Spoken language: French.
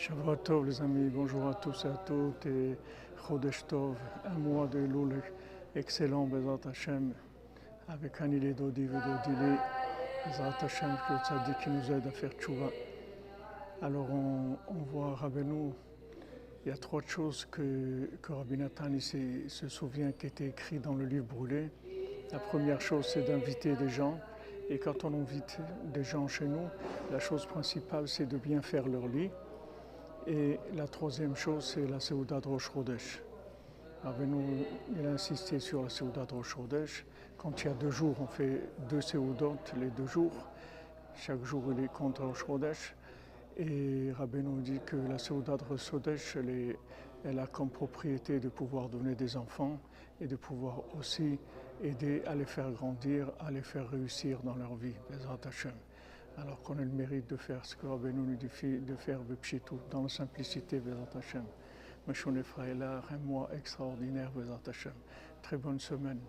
Shavua les amis, bonjour à tous et à toutes. Et Chodesh Tov, un mois de Loul excellent Bezat Hashem. Avec Anile Dodi Vedodili, Bezat Hashem que qui nous aide à faire tchouva. Alors on, on voit Rabbeinu, il y a trois choses que, que Rabbi Nathan se souvient qui étaient écrit dans le livre brûlé. La première chose c'est d'inviter des gens. Et quand on invite des gens chez nous, la chose principale c'est de bien faire leur lit. Et la troisième chose, c'est la Seudat Rosh Chodesh. Il a insisté sur la Seudat Rosh. Quand il y a deux jours, on fait deux Seudot les deux jours. Chaque jour, il est contre Rosh Chodesh. Et Rabbeinu dit que la Seudat Rosh elle, a comme propriété de pouvoir donner des enfants et de pouvoir aussi aider à les faire grandir, à les faire réussir dans leur vie. Bezrat Hashem. Alors qu'on ait le mérite de faire ce que Rabbeinu nous dit de faire dans la simplicité, Bezrat Hashem. Meshon Efraïla, un mois extraordinaire, Bezrat Hashem. Très bonne semaine.